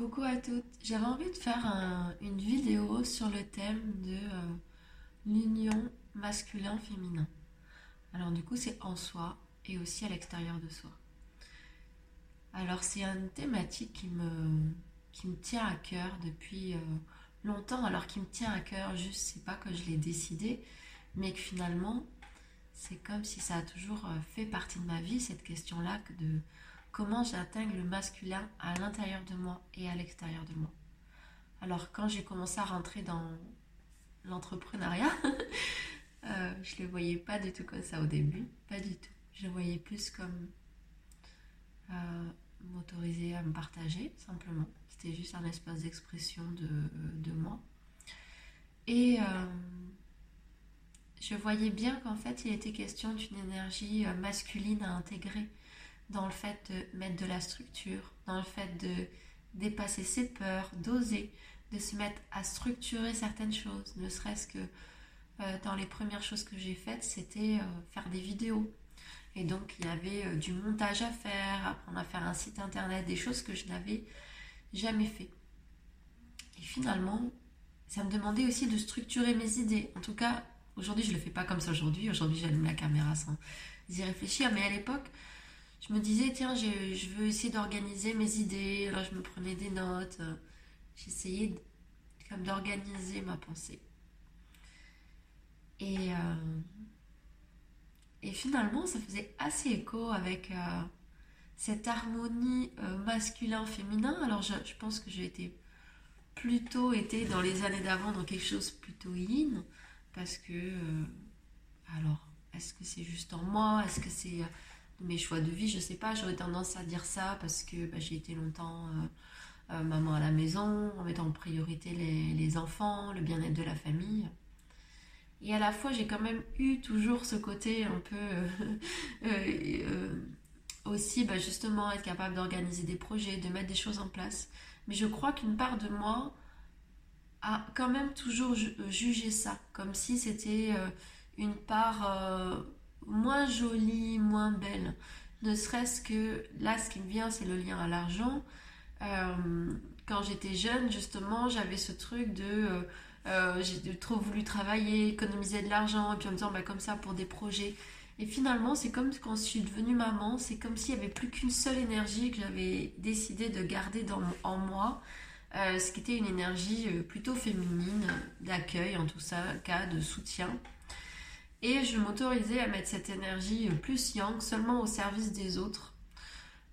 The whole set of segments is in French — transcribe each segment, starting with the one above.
Coucou à toutes, j'avais envie de faire une vidéo sur le thème de euh, l'union masculin-féminin. Alors du coup c'est en soi et aussi à l'extérieur de soi. Alors c'est une thématique qui me, qui me tient à cœur depuis euh, longtemps, alors qui me tient à cœur, juste c'est pas que je l'ai décidé, mais que finalement c'est comme si ça a toujours euh, fait partie de ma vie, cette question-là de comment j'intègre le masculin à l'intérieur de moi et à l'extérieur de moi. Alors quand j'ai commencé à rentrer dans l'entrepreneuriat, euh, je ne le voyais pas du tout comme ça au début, pas du tout. Je le voyais plus comme euh, m'autoriser à me partager, simplement. C'était juste un espace d'expression de, moi. Et euh, je voyais bien qu'en fait, il était question d'une énergie masculine à intégrer dans le fait de mettre de la structure, dans le fait de dépasser ses peurs, d'oser, de se mettre à structurer certaines choses, ne serait-ce que euh, dans les premières choses que j'ai faites, c'était euh, faire des vidéos. Et donc il y avait euh, du montage à faire, apprendre à faire un site internet, des choses que je n'avais jamais fait. Et finalement, ça me demandait aussi de structurer mes idées. En tout cas, aujourd'hui je ne le fais pas comme ça aujourd'hui. Aujourd'hui j'allume la caméra sans y réfléchir. Mais à l'époque, je me disais, tiens, je, veux essayer d'organiser mes idées. Alors je me prenais des notes. Euh, j'essayais comme d'organiser ma pensée. Et, euh, et finalement, ça faisait assez écho avec euh, cette harmonie masculin-féminin. Alors je, je, pense que j'ai été plutôt été dans les années d'avant dans quelque chose plutôt yin. Parce que, alors, est-ce que c'est juste en moi? Est-ce que c'est mes choix de vie, je sais pas, j'aurais tendance à dire ça parce que bah, j'ai été longtemps euh, euh, maman à la maison, en mettant en priorité les, enfants, le bien-être de la famille. Et à la fois, j'ai quand même eu toujours ce côté un peu euh, aussi, bah, justement, être capable d'organiser des projets, de mettre des choses en place. Mais je crois qu'une part de moi a quand même toujours jugé ça, comme si c'était une part moins jolie, moins belle. Ne serait-ce que là, ce qui me vient, c'est le lien à l'argent. Euh, quand j'étais jeune, justement, j'avais ce truc de euh, euh, j'ai trop voulu travailler, économiser de l'argent, et puis en me disant bah, comme ça pour des projets. Et finalement, c'est comme quand je suis devenue maman, c'est comme s'il n'y avait plus qu'une seule énergie que j'avais décidé de garder en moi, ce qui était une énergie plutôt féminine, d'accueil en tout cas de soutien. Et je m'autorisais à mettre cette énergie plus yang seulement au service des autres.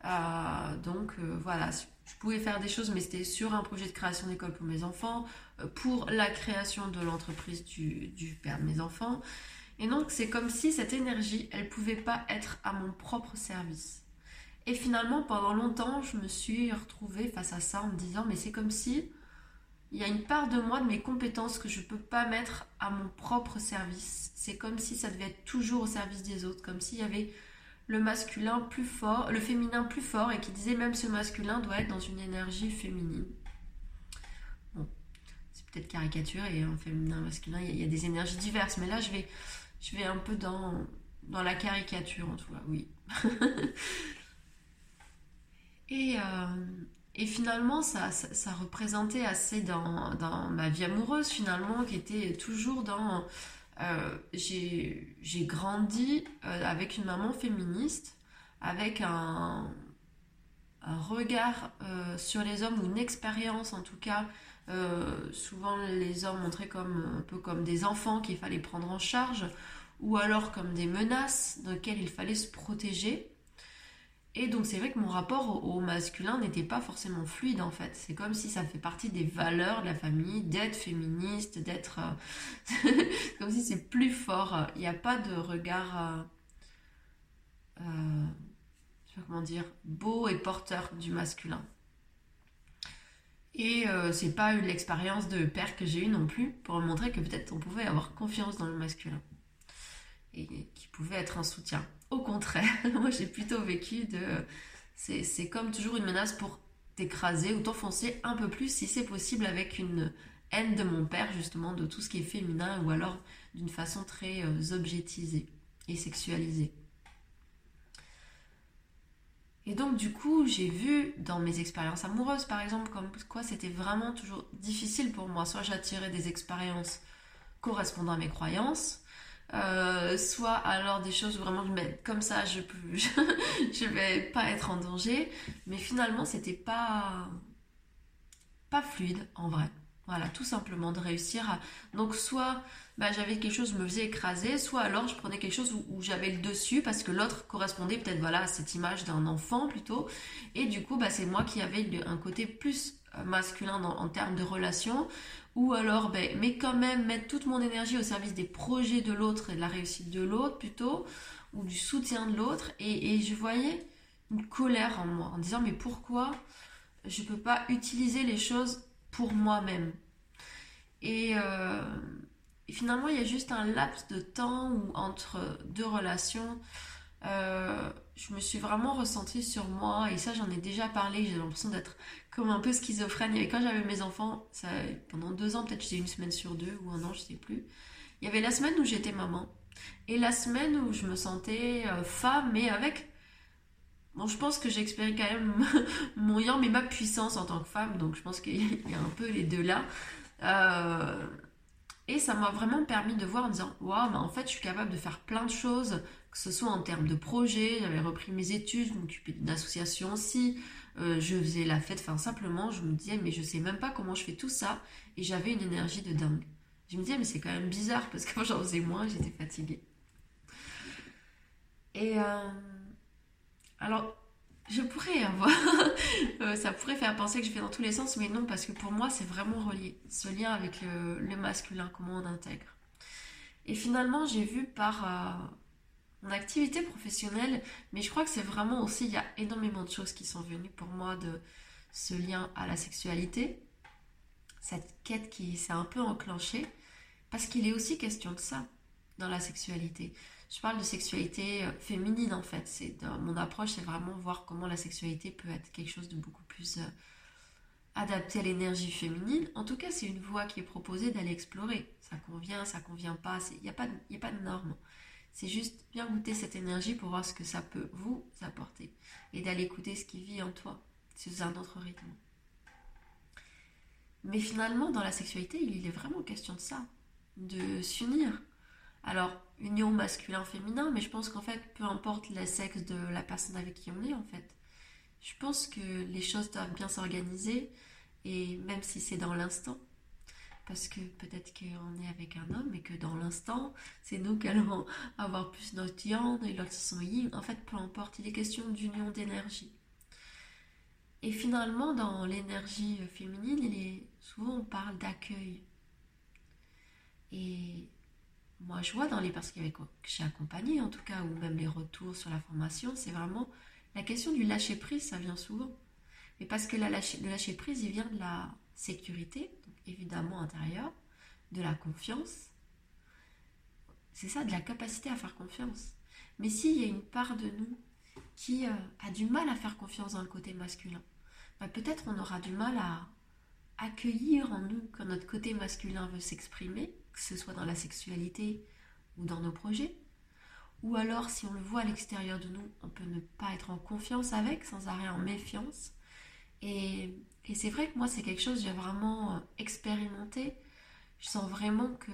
Euh, donc euh, voilà, je pouvais faire des choses, mais c'était sur un projet de création d'école pour mes enfants, euh, pour la création de l'entreprise du, du, père de mes enfants. Et donc c'est comme si cette énergie, elle pouvait pas être à mon propre service. Et finalement, pendant longtemps, je me suis retrouvée face à ça en me disant, mais c'est comme si il y a une part de moi, de mes compétences que je ne peux pas mettre à mon propre service. C'est comme si ça devait être toujours au service des autres, comme s'il y avait le masculin plus fort, le féminin plus fort, et qui disait même ce masculin doit être dans une énergie féminine. Bon, c'est peut-être caricaturé, un féminin, masculin, il y, a, des énergies diverses, mais là je vais, je vais un peu dans, dans la caricature en tout cas, oui. et, euh, et finalement, ça, représentait assez dans, ma vie amoureuse, finalement, qui était toujours dans... Euh, j'ai grandi euh, avec une maman féministe, avec un, un regard euh, sur les hommes, ou une expérience en tout cas. souvent, les hommes montraient comme, un peu comme des enfants qu'il fallait prendre en charge, ou alors comme des menaces dans lesquelles il fallait se protéger. Et donc c'est vrai que mon rapport au masculin n'était pas forcément fluide en fait. C'est comme si ça fait partie des valeurs de la famille, d'être féministe, d'être... Euh, comme si c'est plus fort. Il n'y a pas de regard... Euh, euh, sais pas comment dire, beau et porteur du masculin. Et c'est pas l'expérience de père que j'ai eue non plus pour montrer que peut-être on pouvait avoir confiance dans le masculin et qui pouvait être un soutien. Au contraire, moi j'ai plutôt vécu de... C'est comme toujours une menace pour t'écraser ou t'enfoncer un peu plus si c'est possible avec une haine de mon père justement de tout ce qui est féminin ou alors d'une façon très euh, objectisée et sexualisée. Et donc du coup, j'ai vu dans mes expériences amoureuses, par exemple, comme quoi c'était vraiment toujours difficile pour moi. Soit j'attirais des expériences correspondant à mes croyances, euh, soit alors des choses vraiment comme ça, je vais pas être en danger. Mais finalement, c'était pas pas fluide en vrai. Voilà, tout simplement de réussir à. Donc soit bah, j'avais quelque chose, je me faisais écraser, soit alors je prenais quelque chose où, j'avais le dessus parce que l'autre correspondait peut-être voilà à cette image d'un enfant plutôt. Et du coup, bah, c'est moi qui avais un côté plus masculin en termes de relation ou alors, ben, mais quand même mettre toute mon énergie au service des projets de l'autre et de la réussite de l'autre plutôt, ou du soutien de l'autre. Et, je voyais une colère en moi, en disant, mais pourquoi je peux pas utiliser les choses pour moi-même? Euh, et, finalement, il y a juste un laps de temps où entre deux relations, euh, je me suis vraiment ressentie sur moi, et ça j'en ai déjà parlé, j'ai l'impression d'être comme un peu schizophrène. Et quand j'avais mes enfants, ça, pendant deux ans, peut-être j'étais une semaine sur deux, ou un an, je sais plus. Il y avait la semaine où j'étais maman, et la semaine où je me sentais euh, femme, mais avec... Bon, je pense que j'expérie quand même mon yang, mais ma puissance en tant que femme, donc je pense qu'il y a un peu les deux là. Euh, et ça m'a vraiment permis de voir en disant, waouh, en fait, je suis capable de faire plein de choses, que ce soit en termes de projet, j'avais repris mes études, je m'occupais d'une association aussi, euh, je faisais la fête, enfin simplement, je me disais, mais je sais même pas comment je fais tout ça, et j'avais une énergie de dingue. Je me disais, mais c'est quand même bizarre, parce que moi j'en faisais moins, j'étais fatiguée. Et euh, alors, je pourrais avoir, euh, ça pourrait faire penser que je fais dans tous les sens, mais non, parce que pour moi, c'est vraiment relié, ce lien avec le, masculin, comment on intègre. Et finalement, j'ai vu par mon activité professionnelle, mais je crois que c'est vraiment aussi, il y a énormément de choses qui sont venues pour moi de ce lien à la sexualité, cette quête qui s'est un peu enclenchée, parce qu'il est aussi question de ça dans la sexualité. Je parle de sexualité euh, féminine en fait. C'est mon approche, c'est vraiment voir comment la sexualité peut être quelque chose de beaucoup plus euh, adapté à l'énergie féminine. En tout cas, c'est une voie qui est proposée d'aller explorer. Ça convient, ça convient pas. Il n'y a a pas de normes. C'est juste bien goûter cette énergie pour voir ce que ça peut vous apporter et d'aller écouter ce qui vit en toi sous un autre rythme. Mais finalement, dans la sexualité, il est vraiment question de ça, de s'unir. Alors, union masculin-féminin, mais je pense qu'en fait, peu importe le sexe de la personne avec qui on est, en fait, je pense que les choses doivent bien s'organiser, et même si c'est dans l'instant, parce que peut-être qu'on est avec un homme et que dans l'instant, c'est nous qui allons avoir plus notre yang et l'autre son yin. En fait, peu importe, il est question d'union d'énergie. Et finalement, dans l'énergie féminine, il est, souvent on parle d'accueil. Et moi, je vois dans les personnes que j'ai accompagnées, en tout cas, ou même les retours sur la formation, c'est vraiment la question du lâcher prise, ça vient souvent. Mais parce que le lâcher prise, il vient de la sécurité, évidemment intérieur, de la confiance. C'est ça, de la capacité à faire confiance. Mais s'il y a une part de nous qui euh, a du mal à faire confiance dans le côté masculin, bah, peut-être on aura du mal à accueillir en nous quand notre côté masculin veut s'exprimer, que ce soit dans la sexualité ou dans nos projets. Ou alors, si on le voit à l'extérieur de nous, on peut ne pas être en confiance avec, sans arrêt en méfiance. Et c'est vrai que moi, c'est quelque chose que j'ai vraiment euh, expérimenté. Je sens vraiment que,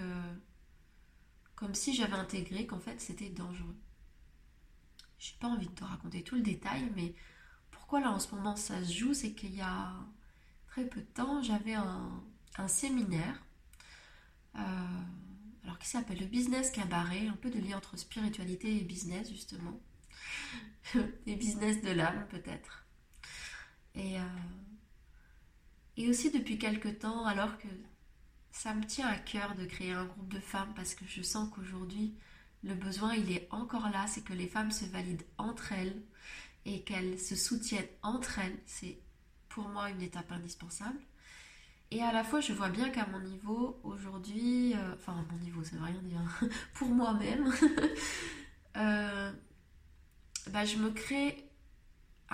comme si j'avais intégré qu'en fait, c'était dangereux. Je n'ai pas envie de te raconter tout le détail, mais pourquoi là en ce moment ça se joue, c'est qu'il y a très peu de temps, j'avais un, séminaire, euh, alors qui s'appelle le business cabaret, un peu de lien entre spiritualité et business justement, et business de l'âme peut-être. Et euh, et aussi depuis quelque temps, alors que ça me tient à cœur de créer un groupe de femmes parce que je sens qu'aujourd'hui, le besoin, il est encore là, c'est que les femmes se valident entre elles et qu'elles se soutiennent entre elles. C'est pour moi une étape indispensable. Et à la fois, je vois bien qu'à mon niveau, aujourd'hui, euh, enfin à mon niveau, ça veut rien dire, pour moi-même, euh, bah, je me crée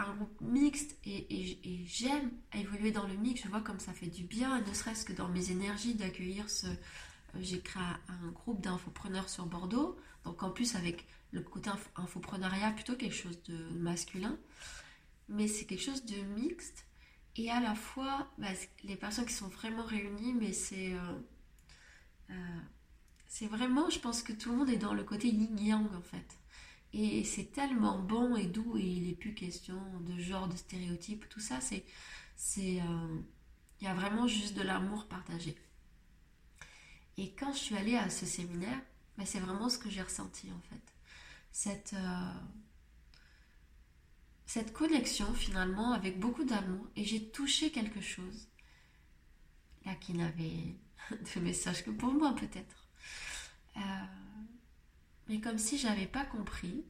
un groupe mixte et, j'aime évoluer dans le mix. Je vois comme ça fait du bien, ne serait-ce que dans mes énergies d'accueillir ce. Euh, j'ai créé un groupe d'infopreneurs sur Bordeaux, donc en plus avec le côté infopreneuriat plutôt quelque chose de masculin. mais c'est quelque chose de mixte. Et à la fois, bah, les personnes qui sont vraiment réunies, mais c'est. Euh, euh, c'est vraiment, je pense que tout le monde est dans le côté yin-yang en fait. Et c'est tellement bon et doux et il n'est plus question de genre, de stéréotypes, tout ça, c'est. euh, il y a vraiment juste de l'amour partagé. Et quand je suis allée à ce séminaire, bah, c'est vraiment ce que j'ai ressenti en fait. Cette, cette connexion finalement avec beaucoup d'amour et j'ai touché quelque chose là qui n'avait de message que pour moi peut-être. Euh, mais comme si j'avais pas compris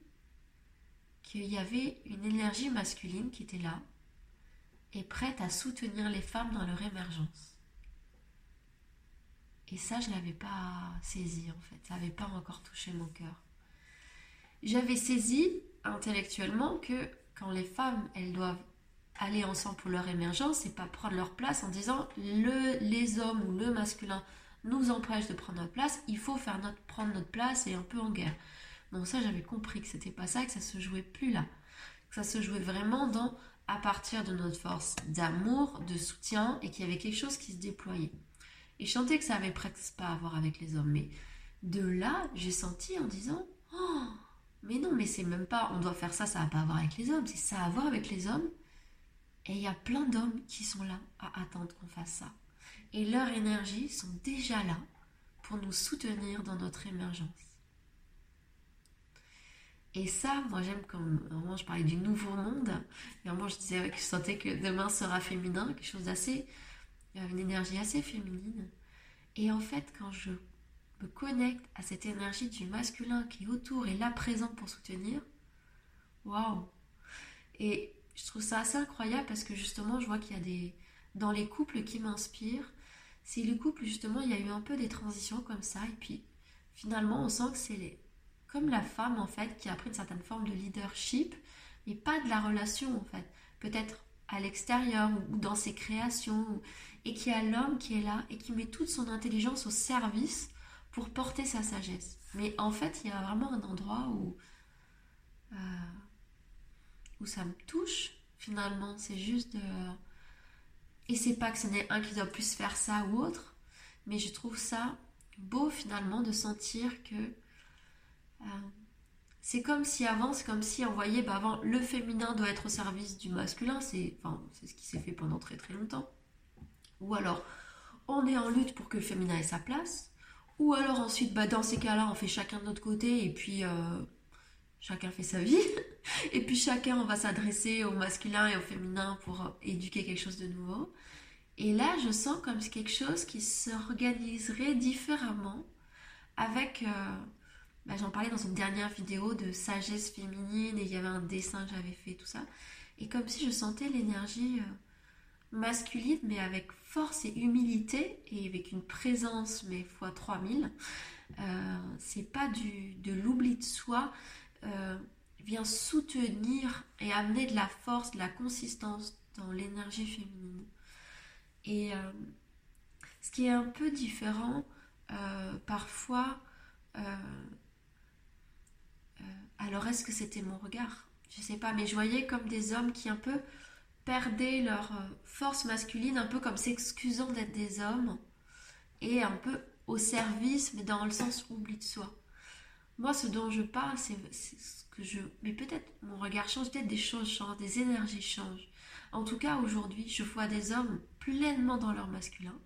qu'il y avait une énergie masculine qui était là et prête à soutenir les femmes dans leur émergence. Et ça, je l'avais pas saisi en fait, ça n'avait pas encore touché mon cœur. J'avais saisi intellectuellement que quand les femmes, elles doivent aller ensemble pour leur émergence et pas prendre leur place en disant le, les hommes ou le masculin nous empêche de prendre notre place, il faut faire notre, prendre notre place et un peu en guerre. Bon, ça j'avais compris que c'était pas ça, que ça se jouait plus là. Que ça se jouait vraiment dans à partir de notre force d'amour, de soutien et qu'il y avait quelque chose qui se déployait. Et je sentais que ça avait presque pas à voir avec les hommes, mais de là, j'ai senti en disant Oh, mais non, mais c'est même pas, on doit faire ça, ça n'a pas à voir avec les hommes, c'est ça à voir avec les hommes. Et il y a plein d'hommes qui sont là à attendre qu'on fasse ça. Et leur énergie sont déjà là pour nous soutenir dans notre émergence. Et ça, moi j'aime comme vraiment je parlais du nouveau monde. Et moi je disais que je sentais que demain sera féminin, quelque chose d'assez, une énergie assez féminine. Et en fait, quand je me connecte à cette énergie du masculin qui est autour et là présent pour soutenir, waouh! Et je trouve ça assez incroyable parce que justement, je vois qu'il y a des. Dans les couples qui m'inspirent, c'est les couples, justement, il y a eu un peu des transitions comme ça. Et puis, finalement, on sent que c'est comme la femme, en fait, qui a pris une certaine forme de leadership, mais pas de la relation, en fait. Peut-être à l'extérieur ou dans ses créations, et qui a l'homme qui est là et qui met toute son intelligence au service pour porter sa sagesse. Mais en fait, il y a vraiment un endroit où, euh, où ça me touche, finalement. C'est juste de... Et c'est pas que ce n'est un qui doit plus faire ça ou autre, mais je trouve ça beau, finalement, de sentir que... Euh, c'est comme si avant, c'est comme si on voyait, bah avant, le féminin doit être au service du masculin, c'est enfin, ce qui s'est fait pendant très très longtemps. Ou alors, on est en lutte pour que le féminin ait sa place, ou alors ensuite, bah, dans ces cas-là, on fait chacun de notre côté et puis euh, chacun fait sa vie. et puis chacun, on va s'adresser au masculin et au féminin pour éduquer quelque chose de nouveau. Et là, je sens comme quelque chose qui s'organiserait différemment avec... Euh, bah, j'en parlais dans une dernière vidéo de sagesse féminine et il y avait un dessin que j'avais fait, tout ça. Et comme si je sentais l'énergie euh, masculine, mais avec force et humilité et avec une présence mais fois 3000 euh, c'est pas du, de l'oubli de soi euh, vient soutenir et amener de la force de la consistance dans l'énergie féminine et euh, ce qui est un peu différent parfois alors est-ce que c'était mon regard? Je sais pas mais je voyais comme des hommes qui un peu perdaient leur euh, force masculine, un peu comme s'excusant d'être des hommes, et un peu au service, mais dans le sens oubli de soi. Moi, ce dont je parle, c'est ce que je... Mais peut-être mon regard change, peut-être des choses changent, des énergies changent. En tout cas, aujourd'hui, je vois des hommes pleinement dans leur masculin,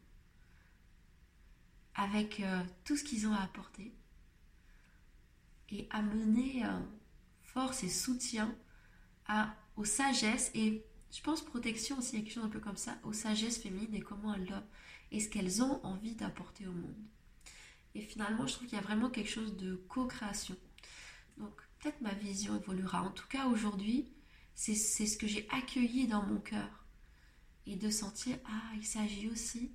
avec euh, tout ce qu'ils ont à apporter, et amener euh, force et soutien à, aux sagesses et je pense protection aussi, quelque chose un peu comme ça, aux sagesses féminines et comment elles et ce qu'elles ont envie d'apporter au monde. Et finalement, je trouve qu'il y a vraiment quelque chose de co-création. Donc, peut-être ma vision évoluera. En tout cas, aujourd'hui, c'est ce que j'ai accueilli dans mon cœur. Et de sentir, ah, il s'agit aussi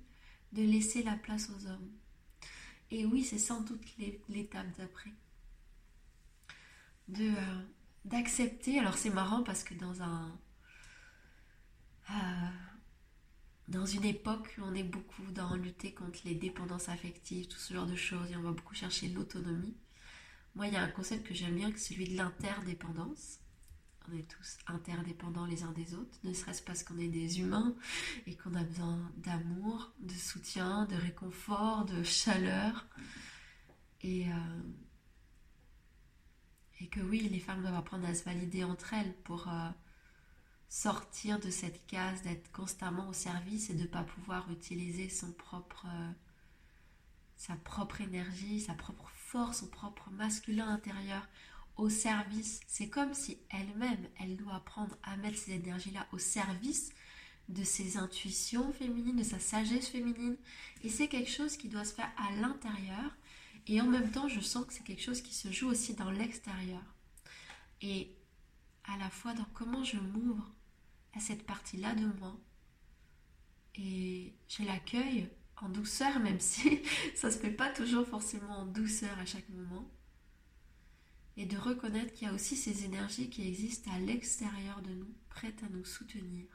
de laisser la place aux hommes. Et oui, c'est sans doute l'étape d'après. De euh, d'accepter. Alors c'est marrant parce que dans un euh, dans une époque où on est beaucoup dans lutter contre les dépendances affectives, tout ce genre de choses, et on va beaucoup chercher l'autonomie. Moi, il y a un concept que j'aime bien, que celui de l'interdépendance. qu'on est tous interdépendants les uns des autres, ne serait-ce parce qu'on est des humains et qu'on a besoin d'amour, de soutien, de réconfort, de chaleur. Et, euh, que oui, les femmes doivent apprendre à se valider entre elles pour euh, sortir de cette case d'être constamment au service et de ne pas pouvoir utiliser son propre, euh, sa propre énergie, sa propre force, son propre masculin intérieur au service. C'est comme si elle-même, elle doit apprendre à mettre ces énergies-là au service de ses intuitions féminines, de sa sagesse féminine. Et c'est quelque chose qui doit se faire à l'intérieur. Et en même temps, je sens que c'est quelque chose qui se joue aussi dans l'extérieur. Et à la fois dans comment je m'ouvre à cette partie-là de moi. Et je l'accueille en douceur, même si ça se fait pas toujours forcément en douceur à chaque moment et de reconnaître qu'il y a aussi ces énergies qui existent à l'extérieur de nous, prêtes à nous soutenir.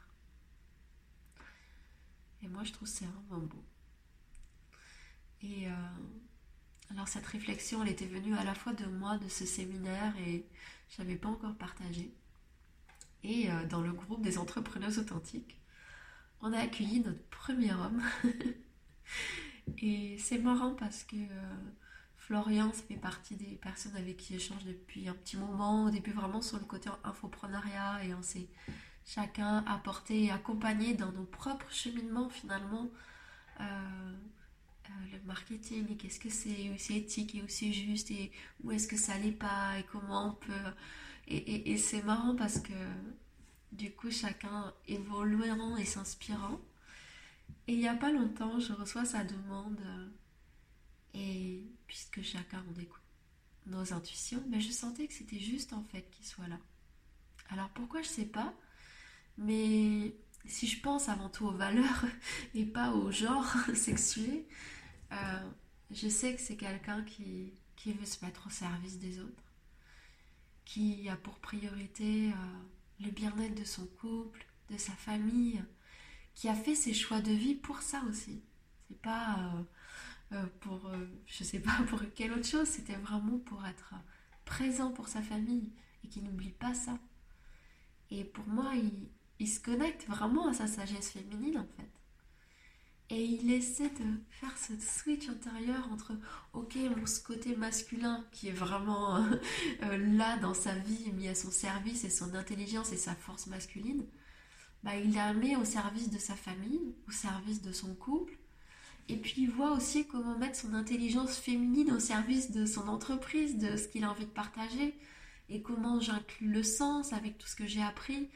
Et moi, je trouve c'est vraiment beau. Et euh, alors cette réflexion, elle était venue à la fois de moi, de ce séminaire, et je n'avais pas encore partagé. Et euh, dans le groupe des entrepreneurs authentiques, on a accueilli notre premier homme. et c'est marrant parce que euh, Florian, ça fait partie des personnes avec qui j'échange depuis un petit moment. Au début, vraiment sur le côté infoprenariat et on s'est chacun apporté et accompagné dans nos propres cheminements finalement. Euh, le marketing et qu'est-ce que c'est, où c'est éthique et où c'est juste et où est-ce que ça l'est pas et comment on peut. Et, c'est marrant parce que du coup, chacun évoluant et s'inspirant. Et il n'y a pas longtemps, je reçois sa demande. Et puisque chacun on écoute nos intuitions, mais je sentais que c'était juste en fait qu'il soit là. Alors pourquoi je sais pas, mais si je pense avant tout aux valeurs et pas au genre sexué, euh, je sais que c'est quelqu'un qui, qui, veut se mettre au service des autres, qui a pour priorité euh, le bien-être de son couple, de sa famille, qui a fait ses choix de vie pour ça aussi. C'est pas euh, euh, pour, je sais pas pour quelle autre chose, c'était vraiment pour être présent pour sa famille et qu'il n'oublie pas ça. Et pour moi, il, il, se connecte vraiment à sa sagesse féminine en fait. Et il essaie de faire ce switch intérieur entre, ok, mon côté masculin qui est vraiment euh, là dans sa vie, mis à son service et son intelligence et sa force masculine, bah, il la mis au service de sa famille, au service de son couple, et puis il voit aussi comment mettre son intelligence féminine au service de son entreprise, de ce qu'il a envie de partager, et comment j'inclus le sens avec tout ce que j'ai appris.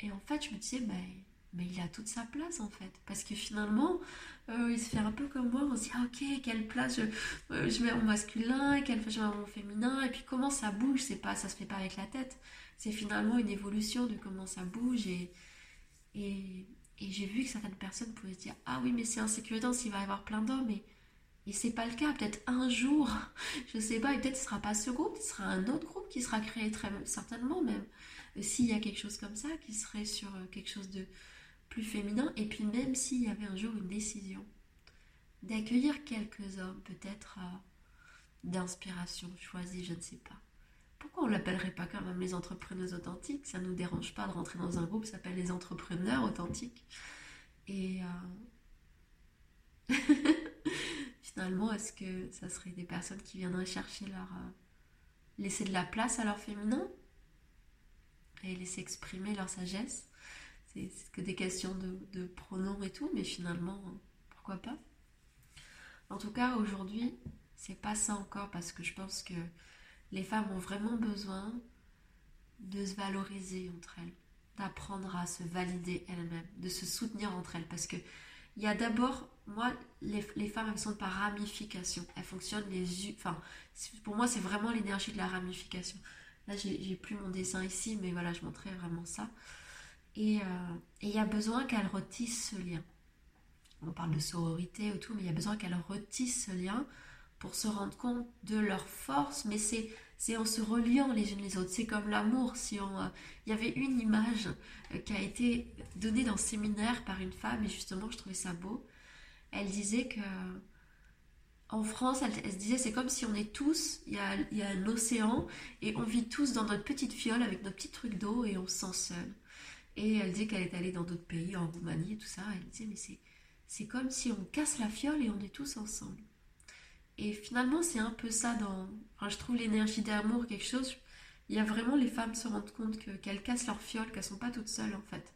Et en fait, je me disais, mais, mais il a toute sa place en fait. Parce que finalement, euh, il se fait un peu comme moi, on se dit, ah, ok, quelle place je, euh, je mets en masculin, quelle place je mets en féminin, et puis comment ça bouge, c'est pas, ça se fait pas avec la tête. C'est finalement une évolution de comment ça bouge et, et, j'ai vu que certaines personnes pouvaient se dire Ah oui, mais c'est insécurisant s'il va y avoir plein d'hommes. Et, et c'est pas le cas. Peut-être un jour, je sais pas, et peut-être ce sera pas ce groupe, ce sera un autre groupe qui sera créé très certainement même. S'il y a quelque chose comme ça, qui serait sur euh, quelque chose de plus féminin. Et puis même s'il y avait un jour une décision d'accueillir quelques hommes, peut-être euh, d'inspiration choisie, je ne sais pas pourquoi on l'appellerait pas quand même les entrepreneuses authentiques? Ça ne nous dérange pas de rentrer dans un groupe qui s'appelle les entrepreneurs authentiques. Et euh, finalement, est-ce que ça serait des personnes qui viendraient chercher leur... Euh, laisser de la place à leur féminin? Et laisser exprimer leur sagesse? C'est que des questions de, de pronoms et tout, mais finalement, pourquoi pas? En tout cas, aujourd'hui, c'est pas ça encore parce que je pense que les femmes ont vraiment besoin de se valoriser entre elles, d'apprendre à se valider elles-mêmes, de se soutenir entre elles. Parce que il y a d'abord, moi, les, femmes, elles fonctionnent par ramification. Elles fonctionnent les... Enfin, pour moi, c'est vraiment l'énergie de la ramification. Là, j'ai plus mon dessin ici, mais voilà, je montrais vraiment ça. Et euh, il y a besoin qu'elles retissent ce lien. On parle de sororité ou tout, mais il y a besoin qu'elles retissent ce lien pour se rendre compte de leur force, mais c'est en se reliant les unes les autres. C'est comme l'amour. Euh, il y avait une image euh, qui a été donnée dans ce séminaire par une femme et justement je trouvais ça beau. Elle disait que en France, elle, se disait, c'est comme si on est tous, il y, y a un océan, et on vit tous dans notre petite fiole avec nos petits trucs d'eau, et on se sent seul. Et elle dit qu'elle est allée dans d'autres pays, en Roumanie et tout ça. Elle disait, mais c'est, c'est comme si on casse la fiole et on est tous ensemble. Et finalement, c'est un peu ça dans. Je trouve l'énergie d'amour quelque chose. Il y a vraiment les femmes se rendent compte que, qu'elles cassent leur fiole, qu'elles sont pas toutes seules en fait.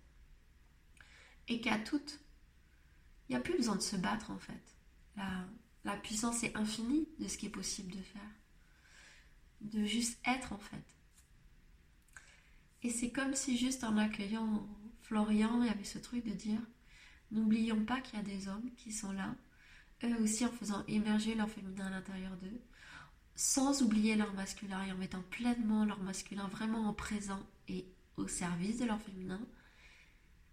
Et qu'à toutes, il n'y a plus besoin de se battre en fait. La, la puissance est infinie de ce qui est possible de faire. De juste être en fait. Et c'est comme si juste en accueillant Florian, il y avait ce truc de dire, n'oublions pas qu'il y a des hommes qui sont là, eux aussi en faisant émerger leur féminin à l'intérieur d'eux, sans oublier leur masculin et en mettant pleinement leur masculin vraiment en présent et au service de leur féminin.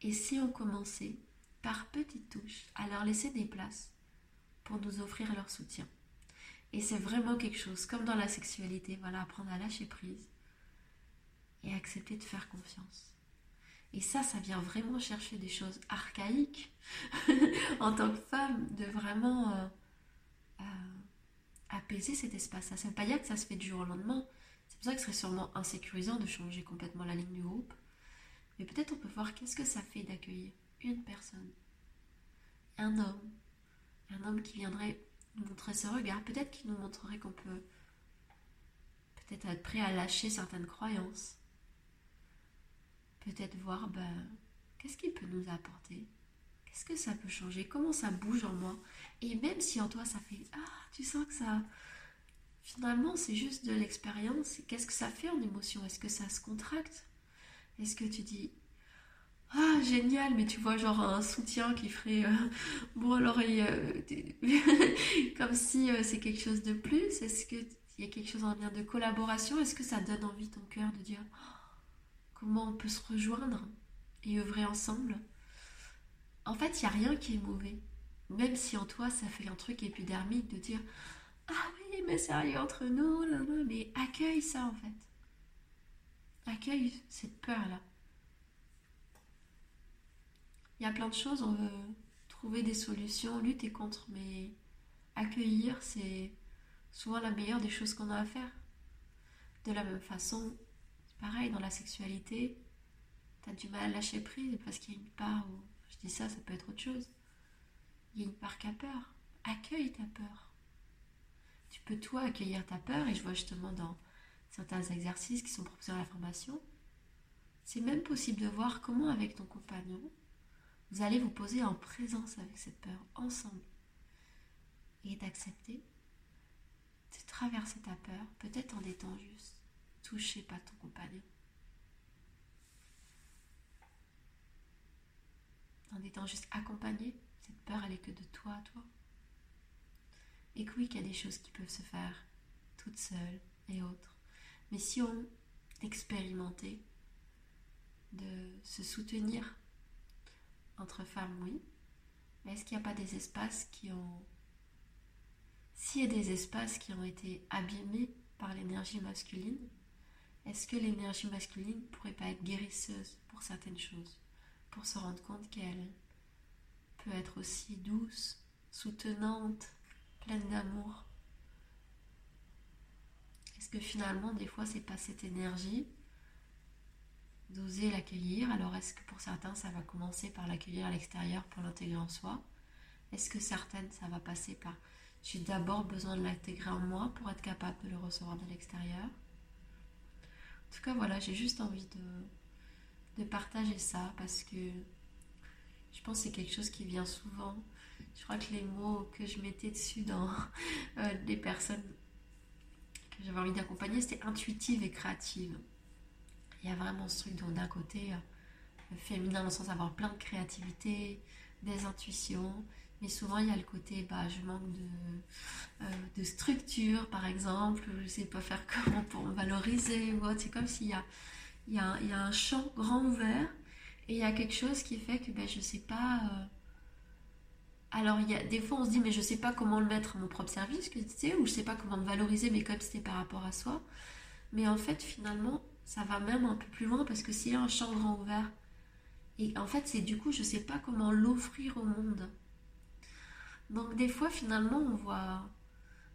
Et si on commençait par petites touches à leur laisser des places pour nous offrir leur soutien. Et c'est vraiment quelque chose, comme dans la sexualité, voilà, apprendre à lâcher prise et accepter de faire confiance. Et ça, ça vient vraiment chercher des choses archaïques en tant que femme, de vraiment euh, euh, apaiser cet espace. Ça ne veut pas dire que ça se fait du jour au lendemain. C'est pour ça que ce serait sûrement insécurisant de changer complètement la ligne du groupe. Mais peut-être on peut voir qu'est-ce que ça fait d'accueillir une personne, un homme, un homme qui viendrait nous montrer ce regard, peut-être qu'il nous montrerait qu'on peut peut-être être prêt à lâcher certaines croyances, peut-être voir ben, qu'est-ce qu'il peut nous apporter, qu'est-ce que ça peut changer, comment ça bouge en moi, et même si en toi ça fait ah tu sens que ça finalement c'est juste de l'expérience, qu'est-ce que ça fait en émotion, est-ce que ça se contracte, est-ce que tu dis ah, génial, mais tu vois, genre un soutien qui ferait. Euh, bon, alors, comme si euh, c'est quelque chose de plus? Est-ce qu'il y a quelque chose en lien de collaboration? Est-ce que ça donne envie ton cœur de dire oh, comment on peut se rejoindre et œuvrer ensemble En fait, il n'y a rien qui est mauvais. Même si en toi, ça fait un truc épidermique de dire Ah oui, mais sérieux entre nous, mais accueille ça en fait. Accueille cette peur-là. Il y a plein de choses, on veut trouver des solutions, lutter contre, mais accueillir, c'est souvent la meilleure des choses qu'on a à faire. De la même façon, pareil, dans la sexualité, tu as du mal à lâcher prise parce qu'il y a une part où, je dis ça, ça peut être autre chose. Il y a une part qui a peur. Accueille ta peur. Tu peux toi accueillir ta peur, et je vois justement dans certains exercices qui sont proposés dans la formation, c'est même possible de voir comment avec ton compagnon, vous allez vous poser en présence avec cette peur ensemble et d'accepter de traverser ta peur, peut-être en étant juste touché par ton compagnon. En étant juste accompagné, cette peur elle est que de toi à toi. Et que oui, qu'il y a des choses qui peuvent se faire toutes seules et autres. Mais si on expérimentait de se soutenir entre femmes, oui. Mais est-ce qu'il n'y a pas des espaces qui ont... S'il y a des espaces qui ont été abîmés par l'énergie masculine, est-ce que l'énergie masculine pourrait pas être guérisseuse pour certaines choses Pour se rendre compte qu'elle peut être aussi douce, soutenante, pleine d'amour? Est-ce que finalement, des fois, c'est pas cette énergie d'oser l'accueillir? Alors est-ce que pour certains ça va commencer par l'accueillir à l'extérieur pour l'intégrer en soi? Est-ce que certaines ça va passer par j'ai d'abord besoin de l'intégrer en moi pour être capable de le recevoir de l'extérieur? En tout cas voilà, j'ai juste envie de, partager ça parce que je pense que c'est quelque chose qui vient souvent. Je crois que les mots que je mettais dessus dans euh, les personnes que j'avais envie d'accompagner, c'était intuitive et créative il y a vraiment ce truc d'un côté euh, féminin dans le sens d'avoir plein de créativité, des intuitions, mais souvent il y a le côté bah, je manque de, euh, de structure par exemple, je sais pas faire comment pour me valoriser ou autre. C'est comme s'il y a, il y, a, il y a un champ grand ouvert et il y a quelque chose qui fait que ben, je sais pas. Euh, alors, il y a, des fois, on se dit, mais je sais pas comment le mettre à mon propre service, tu sais, ou je sais pas comment me valoriser, comme c'était par rapport à soi. Mais en fait, finalement, ça va même un peu plus loin parce que s'il y a un champ grand ouvert, et en fait, c'est du coup, je sais pas comment l'offrir au monde. Donc, des fois, finalement, on voit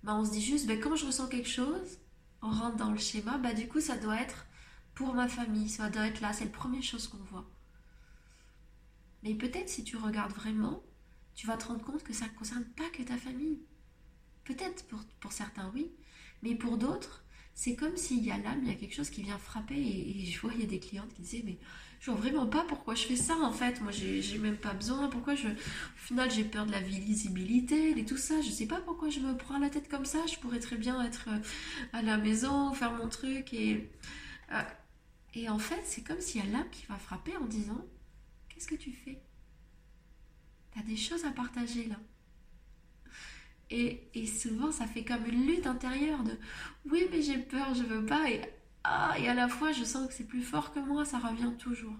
bah, on se dit juste, quand je ressens quelque chose, on rentre dans le schéma, bah, du coup, ça doit être pour ma famille, ça doit être là, c'est la première chose qu'on voit. Mais peut-être si tu regardes vraiment, tu vas te rendre compte que ça ne concerne pas que ta famille. Peut-être pour certains, oui, mais pour d'autres, c'est comme s'il y a l'âme, il y a quelque chose qui vient frapper. Et, je vois, il y a des clientes qui disaient, mais je vois vraiment pas pourquoi je fais ça en fait. Moi, j'ai même pas besoin. Pourquoi je. Au final, j'ai peur de la visibilité et tout ça. Je sais pas pourquoi je me prends la tête comme ça. Je pourrais très bien être euh, à la maison, faire mon truc. Et, euh, et en fait, c'est comme s'il y a l'âme qui va frapper en disant Qu'est-ce que tu fais? T'as des choses à partager là. Et, souvent, ça fait comme une lutte intérieure de oui, mais j'ai peur, je veux pas. Et, ah, et à la fois, je sens que c'est plus fort que moi, ça revient toujours.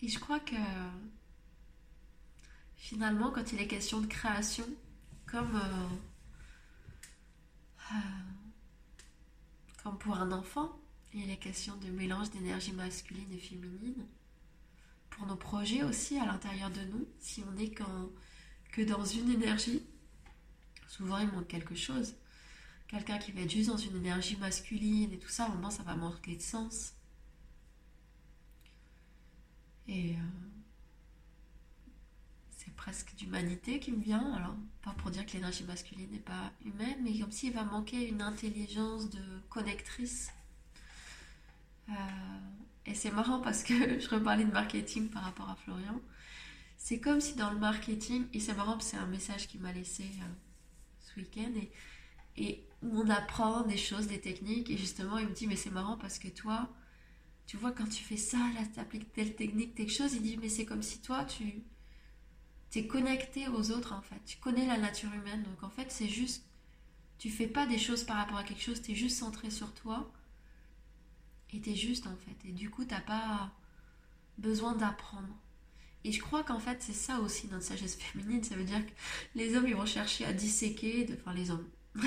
Et je crois que finalement, quand il est question de création, comme, euh, euh, comme pour un enfant, il est question de mélange d'énergie masculine et féminine pour nos projets aussi à l'intérieur de nous, si on n'est que dans une énergie, souvent il manque quelque chose. Quelqu'un qui va être juste dans une énergie masculine et tout ça, un moment ça va manquer de sens. Et euh, c'est presque d'humanité qui me vient. Alors, pas pour dire que l'énergie masculine n'est pas humaine, mais comme s'il va manquer une intelligence de connectrice. Euh, et c'est marrant parce que je reparlais de marketing par rapport à Florian. C'est comme si dans le marketing, et c'est marrant parce que c'est un message qu'il m'a laissé euh, ce week-end, et, et on apprend des choses, des techniques, et justement il me dit, mais c'est marrant parce que toi, tu vois, quand tu fais ça, là, tu appliques telle technique, telle chose, il dit, mais c'est comme si toi, tu es connecté aux autres, en fait. Tu connais la nature humaine, donc en fait, c'est juste, tu fais pas des choses par rapport à quelque chose, tu es juste centré sur toi et t'es juste en fait. Et du coup, t'as pas besoin d'apprendre. Et je crois qu'en fait, c'est ça aussi notre sagesse féminine. Ça veut dire que les hommes, ils vont chercher à disséquer, de... enfin les hommes.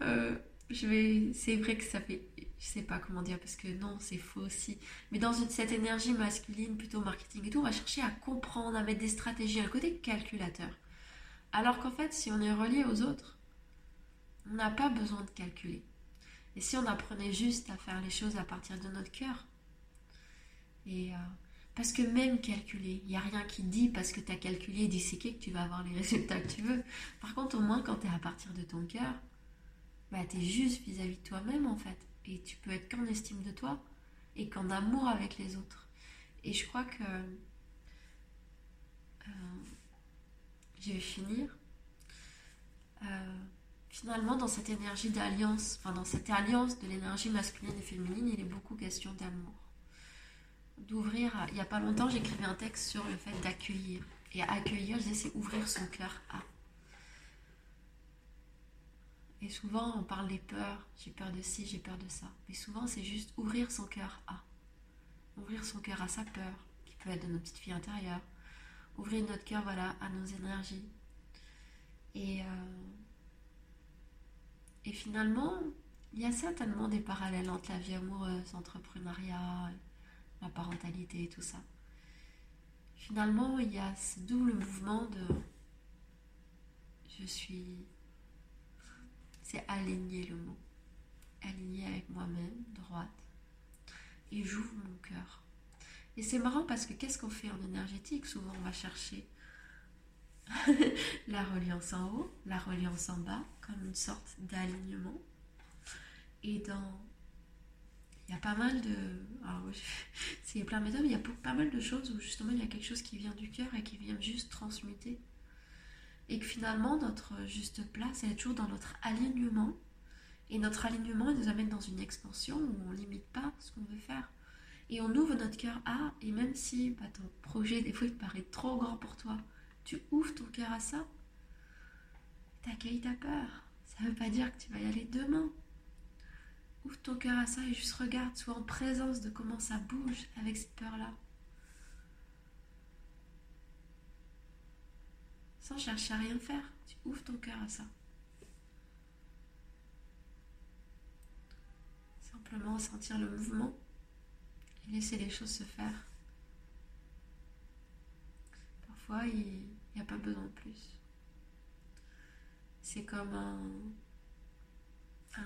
Euh, je vais, c'est vrai que ça fait, je sais pas comment dire parce que non, c'est faux aussi. Mais dans une, cette énergie masculine, plutôt marketing et tout, on va chercher à comprendre, à mettre des stratégies, un côté calculateur. Alors qu'en fait, si on est relié aux autres, on n'a pas besoin de calculer. Et si on apprenait juste à faire les choses à partir de notre cœur Et euh, parce que même calculer, il n'y a rien qui dit parce que tu as calculé et disséqué que tu vas avoir les résultats que tu veux. Par contre, au moins quand tu es à partir de ton cœur, bah, tu es juste vis-à-vis de toi-même en fait. Et tu peux être qu'en estime de toi et qu'en amour avec les autres. Et je crois que euh, je vais finir. Euh, finalement, dans cette énergie d'alliance, enfin dans cette alliance de l'énergie masculine et féminine, il est beaucoup question d'amour. D'ouvrir, il n'y a pas longtemps, j'écrivais un texte sur le fait d'accueillir. Et accueillir, je c'est ouvrir son cœur à. Et souvent, on parle des peurs. J'ai peur de ci, j'ai peur de ça. Mais souvent, c'est juste ouvrir son cœur à. Ouvrir son cœur à sa peur, qui peut être de notre petite fille intérieure. Ouvrir notre cœur, voilà, à nos énergies. Et euh, et finalement, il y a certainement des parallèles entre la vie amoureuse, l'entrepreneuriat, la parentalité et tout ça. Finalement, il y a ce double mouvement de je suis. C'est aligner le mot. Aligner avec moi-même, droite. Et j'ouvre mon cœur. Et c'est marrant parce que qu'est-ce qu'on fait en énergétique? Souvent, on va chercher la reliance en haut, la reliance en bas, comme une sorte d'alignement. Et dans. Il y a pas mal de. Alors, c'est plein de méthodes, il y a pas mal de choses où justement il y a quelque chose qui vient du cœur et qui vient juste transmuter. Et que finalement, notre juste place, elle est toujours dans notre alignement. Et notre alignement, il nous amène dans une expansion où on ne limite pas ce qu'on veut faire. Et on ouvre notre cœur à, et même si bah, ton projet, des fois, il paraît trop grand pour toi, tu ouvres ton cœur à ça, t'accueilles ta peur. Ça ne veut pas dire que tu vas y aller demain. Ouvre ton cœur à ça et juste regarde, sois en présence de comment ça bouge avec cette peur-là. Sans chercher à rien faire, tu ouvres ton cœur à ça. Simplement sentir le mouvement et laisser les choses se faire. Parfois, il, n'y a pas besoin de plus. C'est comme un,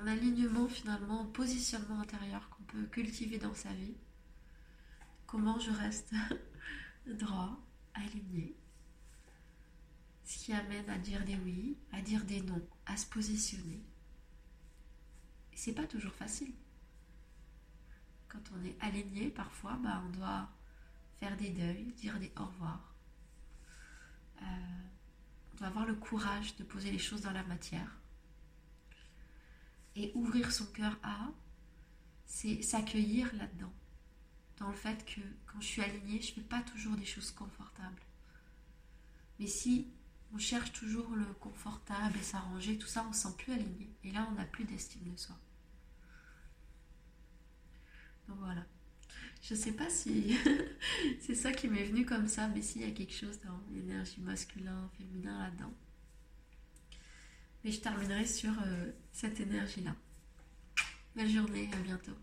alignement finalement, un positionnement intérieur qu'on peut cultiver dans sa vie. Comment je reste droit, aligné. Ce qui amène à dire des oui, à dire des non, à se positionner. C'est pas toujours facile. Quand on est aligné, parfois, bah, on doit faire des deuils, dire des au revoir. Euh, on avoir le courage de poser les choses dans la matière. Et ouvrir son cœur à, c'est s'accueillir là-dedans. Dans le fait que quand je suis alignée, je ne fais pas toujours des choses confortables. Mais si on cherche toujours le confortable et s'arranger, tout ça, on ne se sent plus aligné. Et là, on n'a plus d'estime de soi. Donc voilà. Je sais pas si c'est ça qui m'est venu comme ça, mais s'il y a quelque chose dans l'énergie masculin, féminin là-dedans. Mais je terminerai sur euh, cette énergie-là. Belle journée, à bientôt.